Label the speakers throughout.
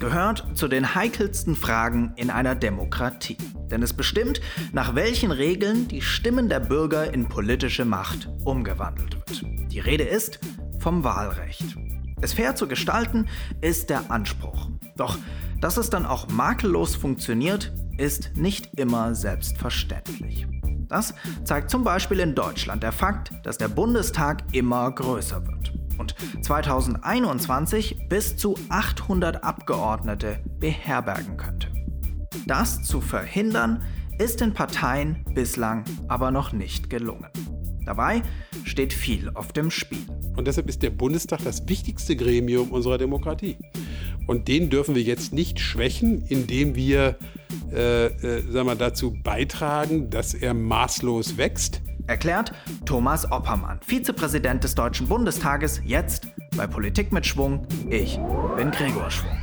Speaker 1: Das gehört zu den heikelsten Fragen in einer Demokratie. Denn es bestimmt, nach welchen Regeln die Stimmen der Bürger in politische Macht umgewandelt wird. Die Rede ist vom Wahlrecht. Es fair zu gestalten ist der Anspruch. Doch dass es dann auch makellos funktioniert, ist nicht immer selbstverständlich. Das zeigt zum Beispiel in Deutschland der Fakt, dass der Bundestag immer größer wird und 2021 bis zu 800 Abgeordnete beherbergen könnte. Das zu verhindern, ist den Parteien bislang aber noch nicht gelungen. Dabei steht viel auf dem Spiel.
Speaker 2: Und deshalb ist der Bundestag das wichtigste Gremium unserer Demokratie. Und den dürfen wir jetzt nicht schwächen, indem wir äh, äh, sagen wir, dazu beitragen, dass er maßlos wächst.
Speaker 1: Erklärt Thomas Oppermann, Vizepräsident des Deutschen Bundestages, jetzt bei Politik mit Schwung. Ich bin Gregor Schwung.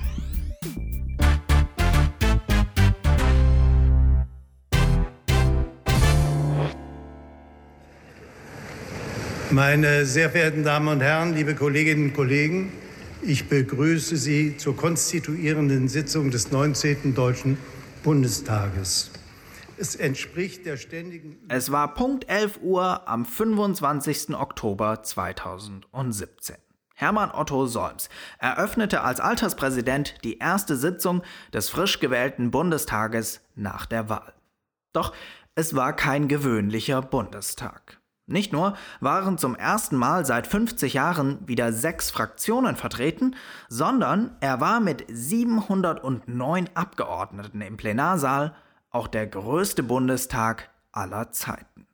Speaker 3: Meine sehr verehrten Damen und Herren, liebe Kolleginnen und Kollegen, ich begrüße Sie zur konstituierenden Sitzung des 19. Deutschen Bundestages.
Speaker 1: Es entspricht der ständigen. Es war Punkt 11 Uhr am 25. Oktober 2017. Hermann Otto Solms eröffnete als Alterspräsident die erste Sitzung des frisch gewählten Bundestages nach der Wahl. Doch es war kein gewöhnlicher Bundestag. Nicht nur waren zum ersten Mal seit 50 Jahren wieder sechs Fraktionen vertreten, sondern er war mit 709 Abgeordneten im Plenarsaal auch der größte Bundestag aller Zeiten.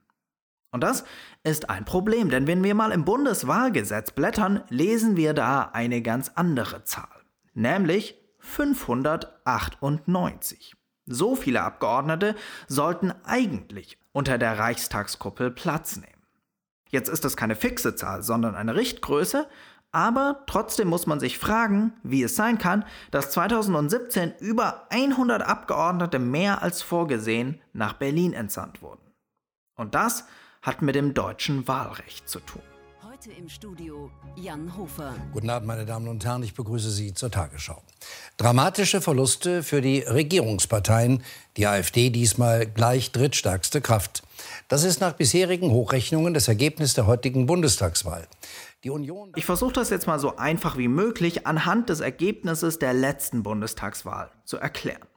Speaker 1: Und das ist ein Problem, denn wenn wir mal im Bundeswahlgesetz blättern, lesen wir da eine ganz andere Zahl, nämlich 598. So viele Abgeordnete sollten eigentlich unter der Reichstagskuppel Platz nehmen. Jetzt ist das keine fixe Zahl, sondern eine Richtgröße, aber trotzdem muss man sich fragen, wie es sein kann, dass 2017 über 100 Abgeordnete mehr als vorgesehen nach Berlin entsandt wurden. Und das hat mit dem deutschen Wahlrecht zu tun.
Speaker 4: Heute im Studio Jan Hofer.
Speaker 5: Guten Abend, meine Damen und Herren, ich begrüße Sie zur Tagesschau. Dramatische Verluste für die Regierungsparteien, die AfD diesmal gleich drittstärkste Kraft. Das ist nach bisherigen Hochrechnungen das Ergebnis der heutigen Bundestagswahl.
Speaker 1: ich versuche das jetzt mal so einfach wie möglich anhand des Ergebnisses der letzten Bundestagswahl zu erklären.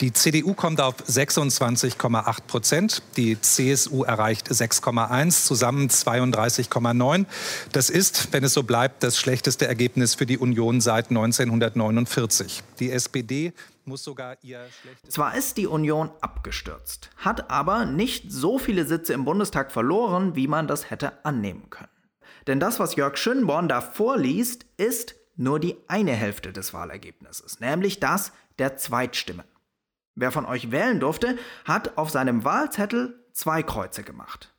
Speaker 6: Die CDU kommt auf 26,8 Prozent, die CSU erreicht 6,1, zusammen 32,9. Das ist, wenn es so bleibt, das schlechteste Ergebnis für die Union seit 1949. Die SPD muss sogar ihr
Speaker 1: Zwar ist die Union abgestürzt, hat aber nicht so viele Sitze im Bundestag verloren, wie man das hätte annehmen können. Denn das, was Jörg Schönborn da vorliest, ist nur die eine Hälfte des Wahlergebnisses, nämlich das der Zweitstimmen. Wer von euch wählen durfte, hat auf seinem Wahlzettel zwei Kreuze gemacht.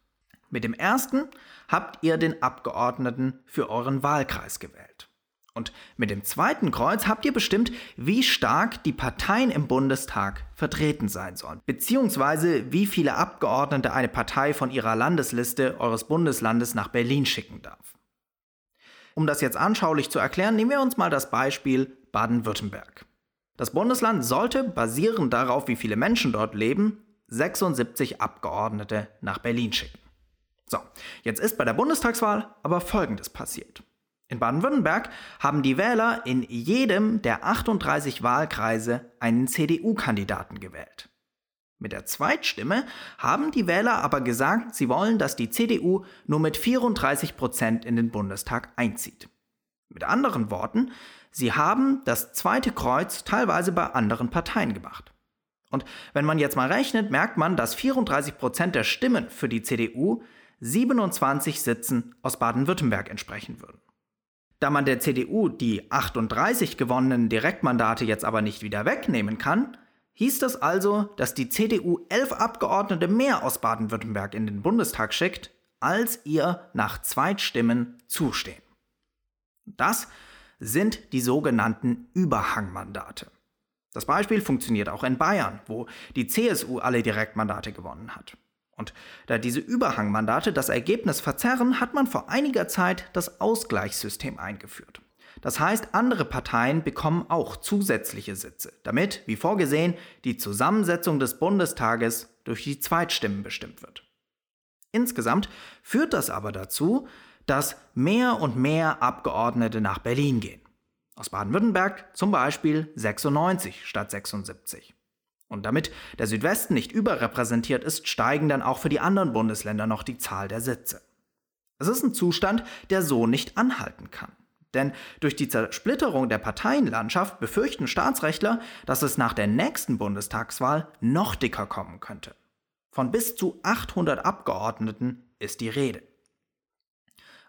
Speaker 1: Mit dem ersten habt ihr den Abgeordneten für euren Wahlkreis gewählt. Und mit dem zweiten Kreuz habt ihr bestimmt, wie stark die Parteien im Bundestag vertreten sein sollen, beziehungsweise wie viele Abgeordnete eine Partei von ihrer Landesliste eures Bundeslandes nach Berlin schicken darf. Um das jetzt anschaulich zu erklären, nehmen wir uns mal das Beispiel Baden-Württemberg. Das Bundesland sollte, basierend darauf, wie viele Menschen dort leben, 76 Abgeordnete nach Berlin schicken. So, jetzt ist bei der Bundestagswahl aber Folgendes passiert. In Baden-Württemberg haben die Wähler in jedem der 38 Wahlkreise einen CDU-Kandidaten gewählt. Mit der Zweitstimme haben die Wähler aber gesagt, sie wollen, dass die CDU nur mit 34 Prozent in den Bundestag einzieht. Mit anderen Worten, sie haben das zweite Kreuz teilweise bei anderen Parteien gemacht. Und wenn man jetzt mal rechnet, merkt man, dass 34 Prozent der Stimmen für die CDU 27 Sitzen aus Baden-Württemberg entsprechen würden. Da man der CDU die 38 gewonnenen Direktmandate jetzt aber nicht wieder wegnehmen kann, hieß das also, dass die CDU elf Abgeordnete mehr aus Baden-Württemberg in den Bundestag schickt, als ihr nach Zweitstimmen zustehen. Das sind die sogenannten Überhangmandate. Das Beispiel funktioniert auch in Bayern, wo die CSU alle Direktmandate gewonnen hat. Und da diese Überhangmandate das Ergebnis verzerren, hat man vor einiger Zeit das Ausgleichssystem eingeführt. Das heißt, andere Parteien bekommen auch zusätzliche Sitze, damit, wie vorgesehen, die Zusammensetzung des Bundestages durch die Zweitstimmen bestimmt wird. Insgesamt führt das aber dazu, dass mehr und mehr Abgeordnete nach Berlin gehen. Aus Baden-Württemberg zum Beispiel 96 statt 76. Und damit der Südwesten nicht überrepräsentiert ist, steigen dann auch für die anderen Bundesländer noch die Zahl der Sitze. Es ist ein Zustand, der so nicht anhalten kann. Denn durch die Zersplitterung der Parteienlandschaft befürchten Staatsrechtler, dass es nach der nächsten Bundestagswahl noch dicker kommen könnte. Von bis zu 800 Abgeordneten ist die Rede.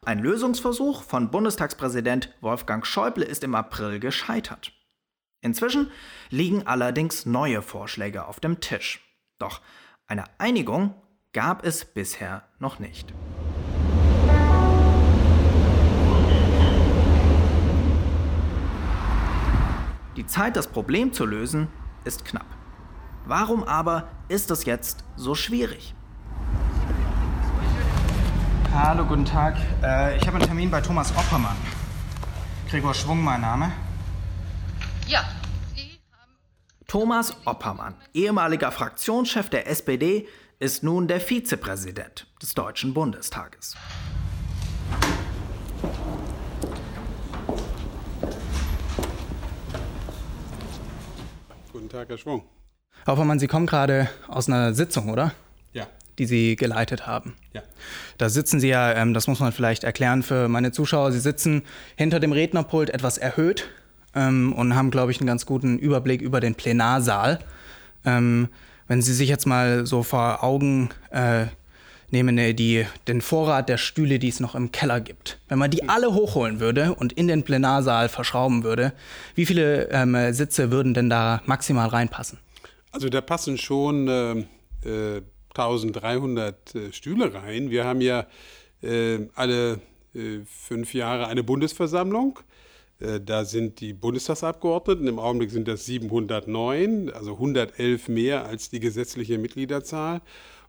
Speaker 1: Ein Lösungsversuch von Bundestagspräsident Wolfgang Schäuble ist im April gescheitert. Inzwischen liegen allerdings neue Vorschläge auf dem Tisch. Doch eine Einigung gab es bisher noch nicht. Die Zeit, das Problem zu lösen, ist knapp. Warum aber ist es jetzt so schwierig?
Speaker 7: Hallo, guten Tag. Äh, ich habe einen Termin bei Thomas Oppermann. Gregor Schwung, mein Name.
Speaker 1: Ja, Sie haben. Thomas Oppermann, ehemaliger Fraktionschef der SPD, ist nun der Vizepräsident des Deutschen Bundestages.
Speaker 2: Guten Tag, Herr Schwung.
Speaker 7: Herr Oppermann, Sie kommen gerade aus einer Sitzung, oder? Die Sie geleitet haben.
Speaker 2: Ja.
Speaker 7: Da sitzen Sie ja, ähm, das muss man vielleicht erklären für meine Zuschauer, Sie sitzen hinter dem Rednerpult etwas erhöht ähm, und haben, glaube ich, einen ganz guten Überblick über den Plenarsaal. Ähm, wenn Sie sich jetzt mal so vor Augen äh, nehmen, äh, die, den Vorrat der Stühle, die es noch im Keller gibt, wenn man die alle hochholen würde und in den Plenarsaal verschrauben würde, wie viele ähm, Sitze würden denn da maximal reinpassen?
Speaker 2: Also da passen schon äh, äh, 1300 äh, Stühle rein. Wir haben ja äh, alle äh, fünf Jahre eine Bundesversammlung. Da sind die Bundestagsabgeordneten, im Augenblick sind das 709, also 111 mehr als die gesetzliche Mitgliederzahl.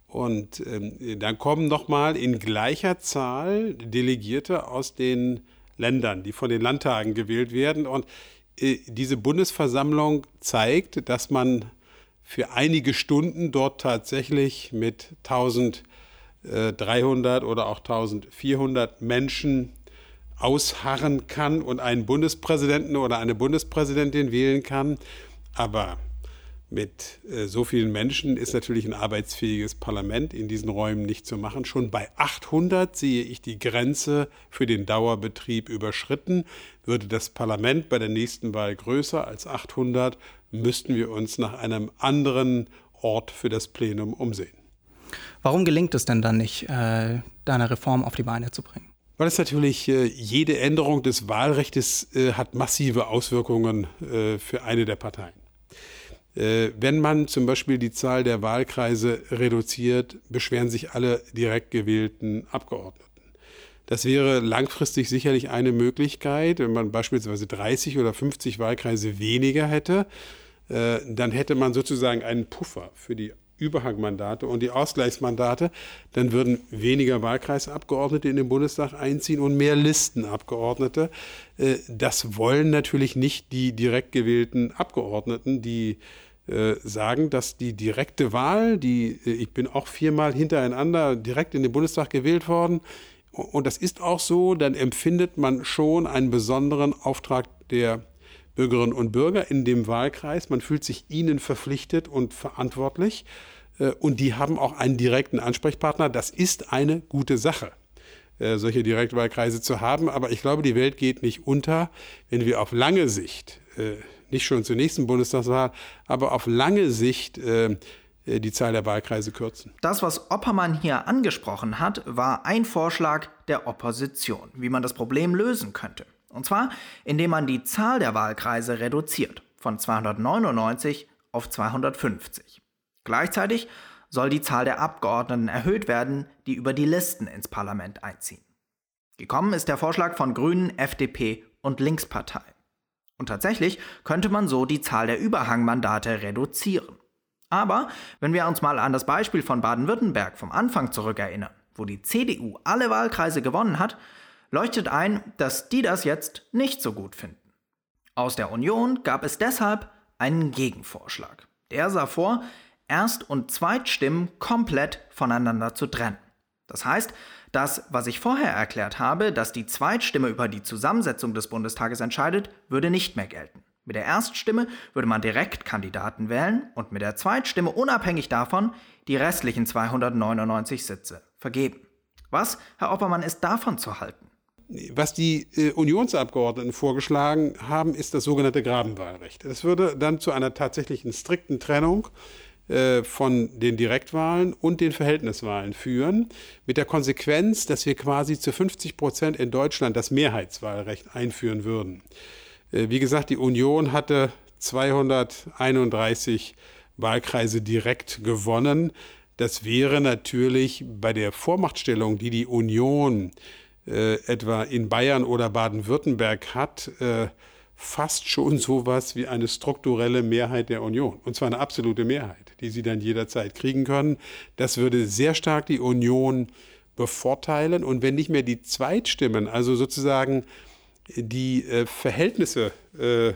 Speaker 2: Und ähm, dann kommen nochmal in gleicher Zahl Delegierte aus den Ländern, die von den Landtagen gewählt werden. Und diese Bundesversammlung zeigt, dass man für einige Stunden dort tatsächlich mit 1300 oder auch 1400 Menschen ausharren kann und einen Bundespräsidenten oder eine Bundespräsidentin wählen kann. Aber mit äh, so vielen Menschen ist natürlich ein arbeitsfähiges Parlament in diesen Räumen nicht zu machen. Schon bei 800 sehe ich die Grenze für den Dauerbetrieb überschritten. Würde das Parlament bei der nächsten Wahl größer als 800, müssten wir uns nach einem anderen Ort für das Plenum umsehen.
Speaker 7: Warum gelingt es denn dann nicht, äh, da eine Reform auf die Beine zu bringen?
Speaker 2: Weil es natürlich äh, jede Änderung des Wahlrechts äh, hat massive Auswirkungen für eine der Parteien. Wenn man zum Beispiel die Zahl der Wahlkreise reduziert, beschweren sich alle direkt gewählten Abgeordneten. Das wäre langfristig sicherlich eine Möglichkeit, wenn man beispielsweise 30 oder 50 Wahlkreise weniger hätte, dann hätte man sozusagen einen Puffer für die Überhangmandate und die Ausgleichsmandate, dann würden weniger Wahlkreisabgeordnete in den Bundestag einziehen und mehr Listenabgeordnete. Äh, das wollen natürlich nicht die direkt gewählten Abgeordneten, die äh, sagen, dass die direkte Wahl, die ich bin auch viermal hintereinander direkt in den Bundestag gewählt worden, und das ist auch so, dann empfindet man schon einen besonderen Auftrag der Bürgerinnen und Bürger in dem Wahlkreis. Man fühlt sich ihnen verpflichtet und verantwortlich. Äh, und die haben auch einen direkten Ansprechpartner. Das ist eine gute Sache, äh, solche Direktwahlkreise zu haben. Aber ich glaube, die Welt geht nicht unter, wenn wir auf lange Sicht, äh, nicht schon zur nächsten Bundestagswahl, aber auf lange Sicht die Zahl der Wahlkreise kürzen.
Speaker 1: Das, was Oppermann hier angesprochen hat, war ein Vorschlag der Opposition, wie man das Problem lösen könnte. Und zwar, indem man die Zahl der Wahlkreise reduziert von 299 auf 250. Gleichzeitig soll die Zahl der Abgeordneten erhöht werden, die über die Listen ins Parlament einziehen. Gekommen ist der Vorschlag von Grünen, FDP und Linkspartei. Und tatsächlich könnte man so die Zahl der Überhangmandate reduzieren. Aber wenn wir uns mal an das Beispiel von Baden-Württemberg vom Anfang zurückerinnern, wo die CDU alle Wahlkreise gewonnen hat, leuchtet ein, dass die das jetzt nicht so gut finden. Aus der Union gab es deshalb einen Gegenvorschlag. Der sah vor, Erst- und Zweitstimmen komplett voneinander zu trennen. Das heißt, das, was ich vorher erklärt habe, dass die Zweitstimme über die Zusammensetzung des Bundestages entscheidet, würde nicht mehr gelten. Mit der Erststimme würde man direkt Kandidaten wählen und mit der Zweitstimme unabhängig davon die restlichen 299 Sitze vergeben. Was, Herr Oppermann, ist davon zu halten?
Speaker 2: Was die äh, Unionsabgeordneten vorgeschlagen haben, ist das sogenannte Grabenwahlrecht. Das würde dann zu einer tatsächlichen strikten Trennung äh, von den Direktwahlen und den Verhältniswahlen führen, mit der Konsequenz, dass wir quasi zu 50 Prozent in Deutschland das Mehrheitswahlrecht einführen würden. Äh, wie gesagt, die Union hatte 231 Wahlkreise direkt gewonnen. Das wäre natürlich bei der Vormachtstellung, die die Union äh, etwa in Bayern oder Baden-Württemberg hat, äh, fast schon sowas wie eine strukturelle Mehrheit der Union. Und zwar eine absolute Mehrheit, die sie dann jederzeit kriegen können. Das würde sehr stark die Union bevorteilen. Und wenn nicht mehr die Zweitstimmen, also sozusagen die äh, Verhältnisse äh,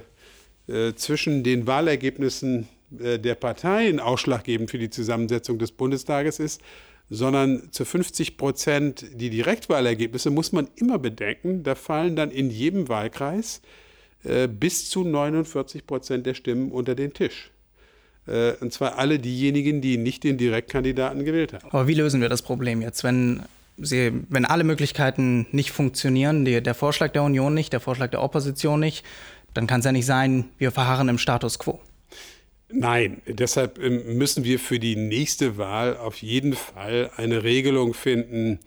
Speaker 2: äh, zwischen den Wahlergebnissen der Parteien ausschlaggebend für die Zusammensetzung des Bundestages ist, sondern zu 50 Prozent die Direktwahlergebnisse, muss man immer bedenken, da fallen dann in jedem Wahlkreis äh, bis zu 49 Prozent der Stimmen unter den Tisch. Äh, und zwar alle diejenigen, die nicht den Direktkandidaten gewählt haben.
Speaker 7: Aber wie lösen wir das Problem jetzt, wenn, Sie, wenn alle Möglichkeiten nicht funktionieren, die, der Vorschlag der Union nicht, der Vorschlag der Opposition nicht, dann kann es ja nicht sein, wir verharren im Status quo.
Speaker 2: Nein, deshalb ähm, müssen wir für die nächste Wahl auf jeden Fall eine Regelung finden,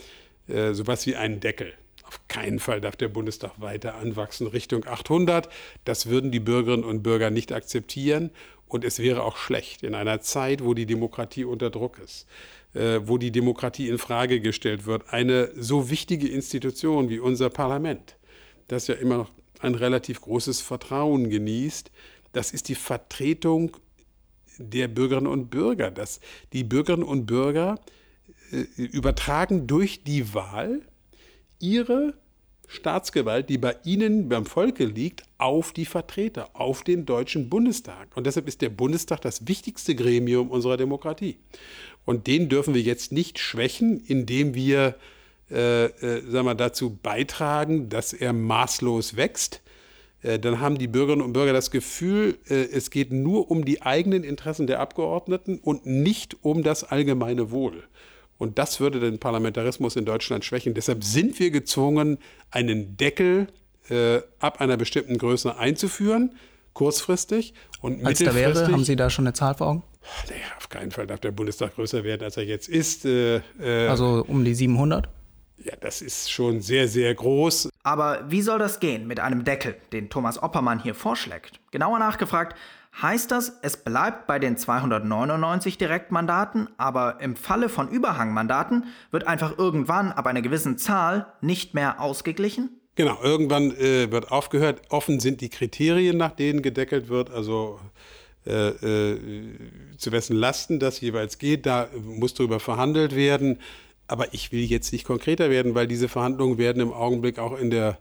Speaker 2: äh, sowas wie einen Deckel. Auf keinen Fall darf der Bundestag weiter anwachsen Richtung 800. Das würden die Bürgerinnen und Bürger nicht akzeptieren. Und es wäre auch schlecht in einer Zeit, wo die Demokratie unter Druck ist, äh, wo die Demokratie in Frage gestellt wird, eine so wichtige Institution wie unser Parlament, das ja immer noch ein relativ großes Vertrauen genießt, das ist die Vertretung der Bürgerinnen und Bürger. Dass die Bürgerinnen und Bürger äh, übertragen durch die Wahl ihre Staatsgewalt, die bei Ihnen, beim Volke liegt, auf die Vertreter, auf den Deutschen Bundestag. Und deshalb ist der Bundestag das wichtigste Gremium unserer Demokratie. Und den dürfen wir jetzt nicht schwächen, indem wir äh, äh, sagen wir, dazu beitragen, dass er maßlos wächst. Äh, dann haben die Bürgerinnen und Bürger das Gefühl, äh, es geht nur um die eigenen Interessen der Abgeordneten und nicht um das allgemeine Wohl. Und das würde den Parlamentarismus in Deutschland schwächen. Deshalb sind wir gezwungen, einen Deckel äh, ab einer bestimmten Größe einzuführen, kurzfristig und
Speaker 7: als da wäre, haben Sie da schon eine Zahl vor Augen?
Speaker 2: Naja, auf keinen Fall darf der Bundestag größer werden, als er jetzt ist. Äh,
Speaker 7: äh, also um die 700?
Speaker 2: Ja, das ist schon sehr, sehr groß.
Speaker 1: Aber wie soll das gehen mit einem Deckel, den Thomas Oppermann hier vorschlägt? Genauer nachgefragt, heißt das, es bleibt bei den 299 Direktmandaten, aber im Falle von Überhangmandaten wird einfach irgendwann ab einer gewissen Zahl nicht mehr ausgeglichen?
Speaker 2: Genau, irgendwann äh, wird aufgehört. Offen sind die Kriterien, nach denen gedeckelt wird, also äh, äh, zu wessen Lasten das jeweils geht. Da muss darüber verhandelt werden. Aber ich will jetzt nicht konkreter werden, weil diese Verhandlungen werden im Augenblick auch in der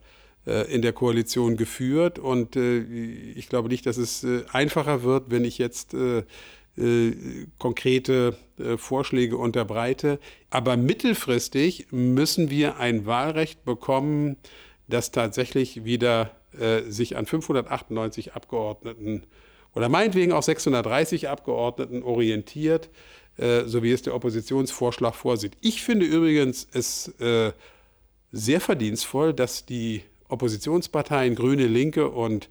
Speaker 2: äh, in der Koalition geführt. Und äh, ich glaube nicht, dass es äh, einfacher wird, wenn ich jetzt konkrete Vorschläge unterbreite. Aber mittelfristig müssen wir ein Wahlrecht bekommen, das tatsächlich wieder sich an 598 Abgeordneten oder meinetwegen auch 630 Abgeordneten orientiert, so wie es der Oppositionsvorschlag vorsieht. Ich finde übrigens es sehr verdienstvoll, dass die Oppositionsparteien Grüne, Linke und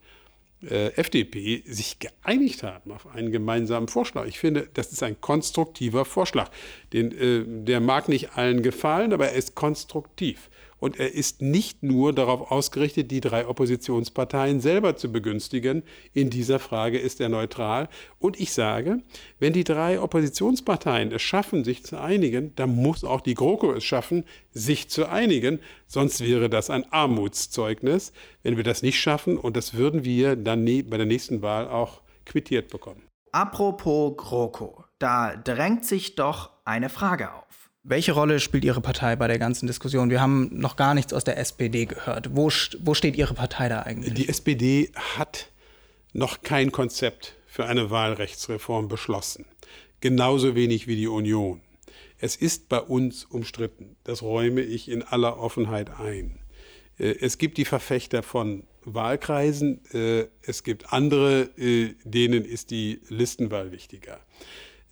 Speaker 2: äh, FDP sich geeinigt haben auf einen gemeinsamen Vorschlag. Ich finde, das ist ein konstruktiver Vorschlag. Den, äh, der mag nicht allen gefallen, aber er ist konstruktiv. Und er ist nicht nur darauf ausgerichtet, die drei Oppositionsparteien selber zu begünstigen. In dieser Frage ist er neutral. Und ich sage, wenn die drei Oppositionsparteien es schaffen, sich zu einigen, dann muss auch die GroKo es schaffen, sich zu einigen. Sonst wäre das ein Armutszeugnis, wenn wir das nicht schaffen. Und das würden wir dann bei der nächsten Wahl auch quittiert bekommen.
Speaker 1: Apropos GroKo, da drängt sich doch eine Frage auf.
Speaker 7: Welche Rolle spielt Ihre Partei bei der ganzen Diskussion? Wir haben noch gar nichts aus der SPD gehört. Wo, wo steht Ihre Partei da eigentlich?
Speaker 2: Die SPD hat noch kein Konzept für eine Wahlrechtsreform beschlossen. Genauso wenig wie die Union. Es ist bei uns umstritten. Das räume ich in aller Offenheit ein. Äh, es gibt die Verfechter von Wahlkreisen, äh, es gibt andere, äh, denen ist die Listenwahl wichtiger.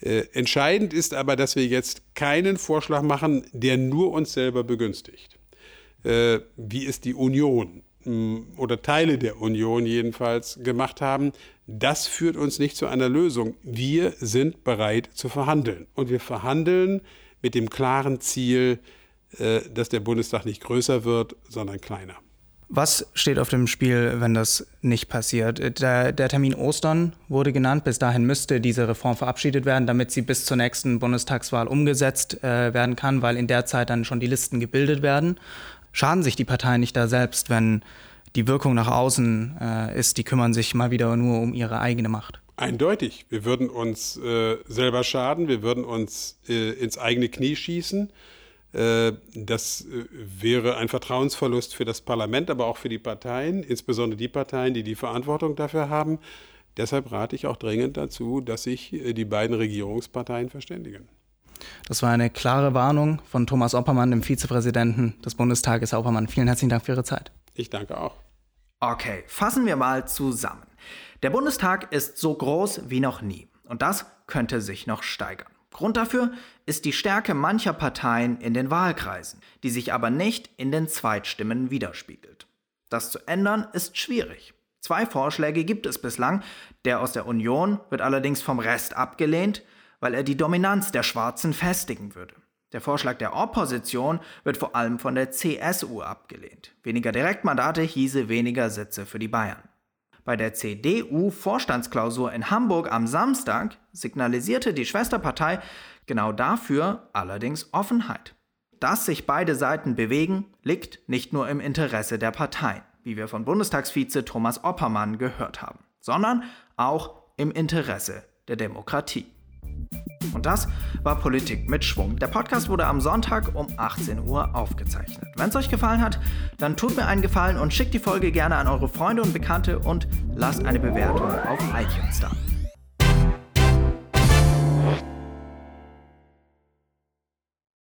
Speaker 2: Äh, entscheidend ist aber, dass wir jetzt keinen Vorschlag machen, der nur uns selber begünstigt. Äh, wie es die Union mh, oder Teile der Union jedenfalls gemacht haben, das führt uns nicht zu einer Lösung. Wir sind bereit zu verhandeln. Und wir verhandeln mit dem klaren Ziel, äh, dass der Bundestag nicht größer wird, sondern kleiner.
Speaker 7: Was steht auf dem Spiel, wenn das nicht passiert? Der, der, Termin Ostern wurde genannt. Bis dahin müsste diese Reform verabschiedet werden, damit sie bis zur nächsten Bundestagswahl umgesetzt äh, werden kann, weil in der Zeit dann schon die Listen gebildet werden. Schaden sich die Parteien nicht da selbst, wenn die Wirkung nach außen äh, ist, die kümmern sich mal wieder nur um ihre eigene Macht?
Speaker 2: Eindeutig. Wir würden uns äh, selber schaden, wir würden uns äh, ins eigene Knie schießen. Äh, das äh, wäre ein Vertrauensverlust für das Parlament, aber auch für die Parteien, insbesondere die Parteien, die die Verantwortung dafür haben. Deshalb rate ich auch dringend dazu, dass sich äh, die beiden Regierungsparteien verständigen.
Speaker 7: Das war eine klare Warnung von Thomas Oppermann, dem Vizepräsidenten des Bundestages. Herr Oppermann, vielen herzlichen Dank für Ihre Zeit.
Speaker 2: Ich danke auch.
Speaker 1: Okay, fassen wir mal zusammen. Der Bundestag ist so groß wie noch nie. Und das könnte sich noch steigern. Grund dafür ist die Stärke mancher Parteien in den Wahlkreisen, die sich aber nicht in den Zweitstimmen widerspiegelt. Das zu ändern ist schwierig. Zwei Vorschläge gibt es bislang. Der aus der Union wird allerdings vom Rest abgelehnt, weil er die Dominanz der Schwarzen festigen würde. Der Vorschlag der Opposition wird vor allem von der CSU abgelehnt. Weniger Direktmandate hieße weniger Sitze für die Bayern. Bei der CDU-Vorstandsklausur in Hamburg am Samstag signalisierte die Schwesterpartei genau dafür allerdings Offenheit. Dass sich beide Seiten bewegen, liegt nicht nur im Interesse der Parteien, wie wir von Bundestagsvize Thomas Oppermann gehört haben, sondern auch im Interesse der Demokratie. Und das war Politik mit Schwung. Der Podcast wurde am Sonntag um 18 Uhr aufgezeichnet. Wenn es euch gefallen hat, dann tut mir einen Gefallen und schickt die Folge gerne an eure Freunde und Bekannte und lasst eine Bewertung auf iTunes da.